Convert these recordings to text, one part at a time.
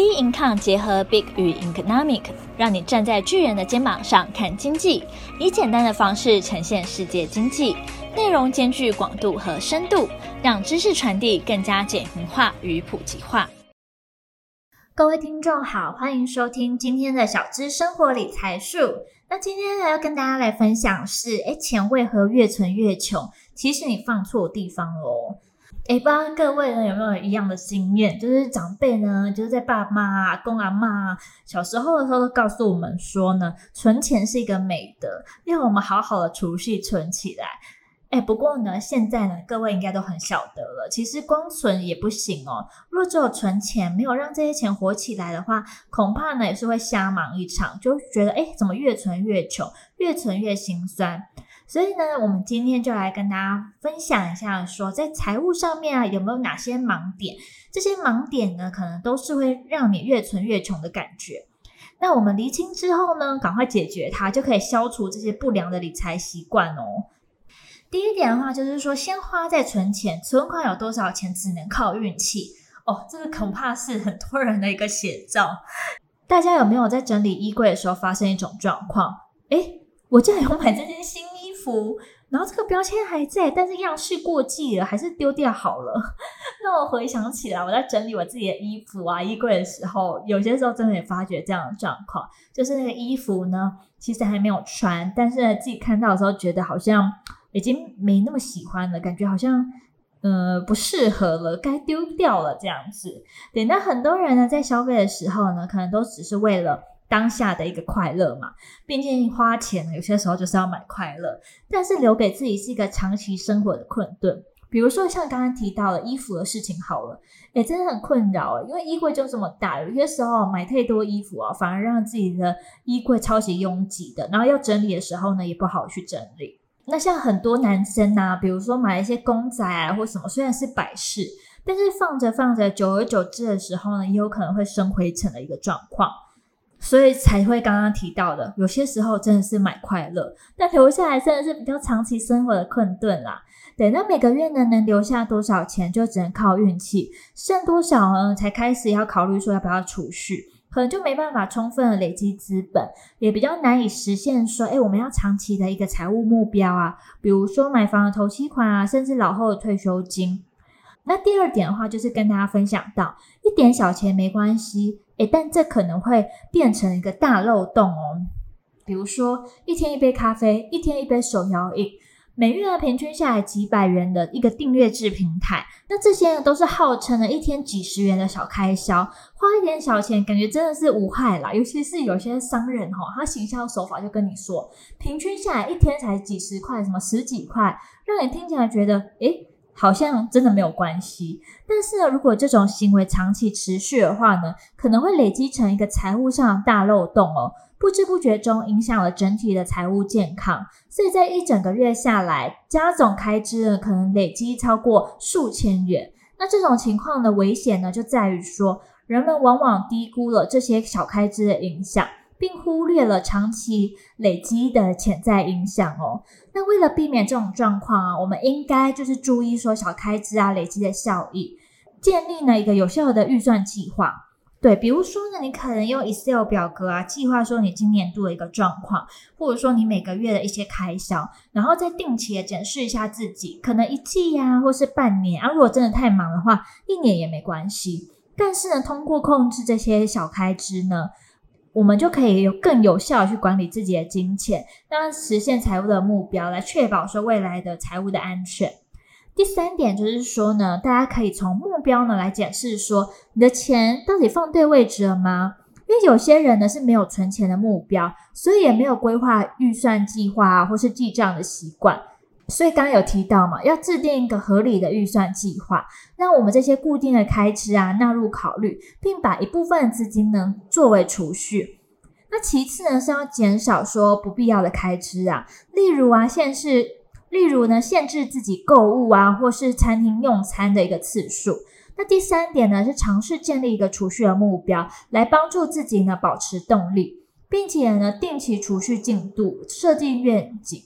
B Income 结合 Big 与 Economic，让你站在巨人的肩膀上看经济，以简单的方式呈现世界经济，内容兼具广度和深度，让知识传递更加简明化与普及化。各位听众好，欢迎收听今天的小资生活理财树。那今天呢，要跟大家来分享是，诶，钱为何越存越穷？其实你放错地方喽。诶，不知道各位呢有没有一样的经验？就是长辈呢，就是在爸妈、阿公、阿嬷小时候的时候，都告诉我们说呢，存钱是一个美德，要我们好好的储蓄存起来。诶，不过呢，现在呢，各位应该都很晓得了，其实光存也不行哦。若只有存钱，没有让这些钱活起来的话，恐怕呢也是会瞎忙一场，就觉得诶，怎么越存越穷，越存越心酸。所以呢，我们今天就来跟大家分享一下说，在财务上面啊，有没有哪些盲点？这些盲点呢，可能都是会让你越存越穷的感觉。那我们厘清之后呢，赶快解决它，就可以消除这些不良的理财习惯哦。第一点的话，就是说先花再存钱，存款有多少钱只能靠运气哦。这个恐怕是很多人的一个写照。大家有没有在整理衣柜的时候发生一种状况？诶，我竟然有买这件新。服，然后这个标签还在，但是样式过季了，还是丢掉好了。那我回想起来，我在整理我自己的衣服啊、衣柜的时候，有些时候真的也发觉这样的状况，就是那个衣服呢，其实还没有穿，但是自己看到的时候，觉得好像已经没那么喜欢了，感觉好像呃不适合了，该丢掉了这样子。对，那很多人呢在消费的时候呢，可能都只是为了。当下的一个快乐嘛，毕竟花钱有些时候就是要买快乐，但是留给自己是一个长期生活的困顿。比如说像刚刚提到的衣服的事情好了，诶，真的很困扰，因为衣柜就这么大，有些时候买太多衣服啊，反而让自己的衣柜超级拥挤的，然后要整理的时候呢，也不好去整理。那像很多男生啊，比如说买一些公仔啊或什么，虽然是摆饰，但是放着放着，久而久之的时候呢，也有可能会生灰尘的一个状况。所以才会刚刚提到的，有些时候真的是买快乐，但留下来真的是比较长期生活的困顿啦。对，那每个月呢，能留下多少钱，就只能靠运气，剩多少呢，才开始要考虑说要不要储蓄，可能就没办法充分的累积资本，也比较难以实现说，诶，我们要长期的一个财务目标啊，比如说买房的头期款啊，甚至老后的退休金。那第二点的话，就是跟大家分享到，一点小钱没关系。诶，但这可能会变成一个大漏洞哦。比如说，一天一杯咖啡，一天一杯手摇饮，每月呢平均下来几百元的一个订阅制平台，那这些呢都是号称的一天几十元的小开销，花一点小钱，感觉真的是无害啦。尤其是有些商人哈、他行销手法就跟你说，平均下来一天才几十块，什么十几块，让你听起来觉得诶好像真的没有关系，但是呢，如果这种行为长期持续的话呢，可能会累积成一个财务上的大漏洞哦，不知不觉中影响了整体的财务健康，所以在一整个月下来，家总开支呢，可能累积超过数千元。那这种情况的危险呢，就在于说，人们往往低估了这些小开支的影响。并忽略了长期累积的潜在影响哦。那为了避免这种状况啊，我们应该就是注意说小开支啊累积的效益，建立呢一个有效的预算计划。对，比如说呢，你可能用 Excel 表格啊计划说你今年度的一个状况，或者说你每个月的一些开销，然后再定期的检视一下自己，可能一季呀、或是半年啊。如果真的太忙的话，一年也没关系。但是呢，通过控制这些小开支呢。我们就可以有更有效的去管理自己的金钱，让实现财务的目标，来确保说未来的财务的安全。第三点就是说呢，大家可以从目标呢来检视说，你的钱到底放对位置了吗？因为有些人呢是没有存钱的目标，所以也没有规划预算计划啊，或是记账的习惯。所以刚刚有提到嘛，要制定一个合理的预算计划，让我们这些固定的开支啊纳入考虑，并把一部分资金呢作为储蓄。那其次呢是要减少说不必要的开支啊，例如啊限制，例如呢限制自己购物啊，或是餐厅用餐的一个次数。那第三点呢是尝试建立一个储蓄的目标，来帮助自己呢保持动力，并且呢定期储蓄进度，设定愿景。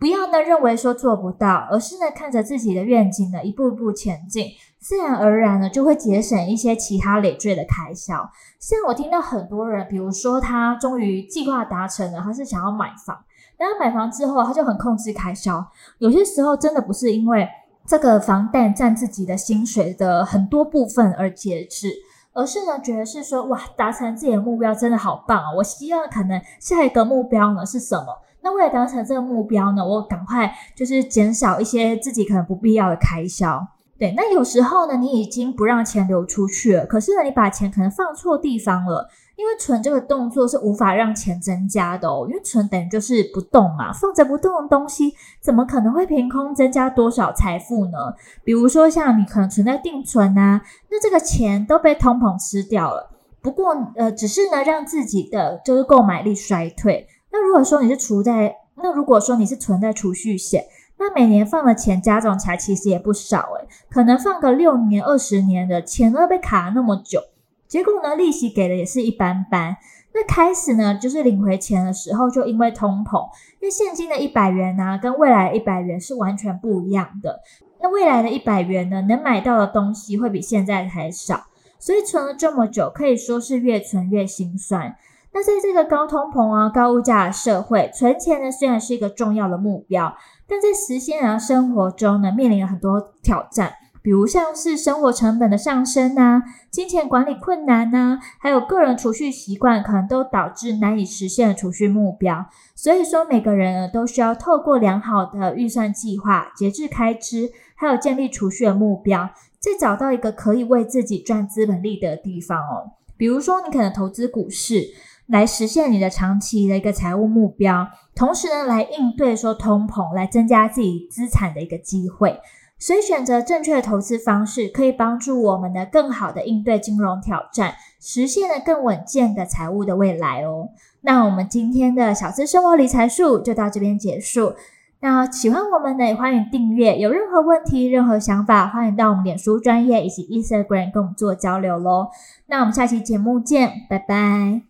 不要呢认为说做不到，而是呢看着自己的愿景呢一步一步前进，自然而然呢就会节省一些其他累赘的开销。像我听到很多人，比如说他终于计划达成了，他是想要买房，然后买房之后他就很控制开销，有些时候真的不是因为这个房贷占自己的薪水的很多部分而节制。而是呢，觉得是说，哇，达成自己的目标真的好棒啊！我希望可能下一个目标呢是什么？那为了达成这个目标呢，我赶快就是减少一些自己可能不必要的开销。对，那有时候呢，你已经不让钱流出去了，可是呢，你把钱可能放错地方了。因为存这个动作是无法让钱增加的哦，因为存等于就是不动嘛，放着不动的东西，怎么可能会凭空增加多少财富呢？比如说像你可能存在定存啊，那这个钱都被通膨吃掉了。不过呃，只是呢让自己的就是购买力衰退。那如果说你是储在，那如果说你是存在储蓄险，那每年放的钱加总起来其实也不少诶，可能放个六年、二十年的钱都被卡了那么久。结果呢，利息给的也是一般般。那开始呢，就是领回钱的时候，就因为通膨，因为现金的一百元呢、跟未来一百元是完全不一样的。那未来的一百元呢，能买到的东西会比现在还少，所以存了这么久，可以说是越存越心酸。那在这个高通膨啊、高物价的社会，存钱呢虽然是一个重要的目标，但在实现啊生活中呢，面临了很多挑战。比如像是生活成本的上升啊，金钱管理困难啊，还有个人储蓄习惯，可能都导致难以实现储蓄目标。所以说，每个人都需要透过良好的预算计划、节制开支，还有建立储蓄的目标，再找到一个可以为自己赚资本利的地方哦。比如说，你可能投资股市，来实现你的长期的一个财务目标，同时呢，来应对说通膨，来增加自己资产的一个机会。所以，选择正确的投资方式，可以帮助我们呢更好的应对金融挑战，实现了更稳健的财务的未来哦。那我们今天的小资生活理财术就到这边结束。那喜欢我们的，也欢迎订阅。有任何问题、任何想法，欢迎到我们脸书专业以及 Instagram 跟我们做交流喽。那我们下期节目见，拜拜。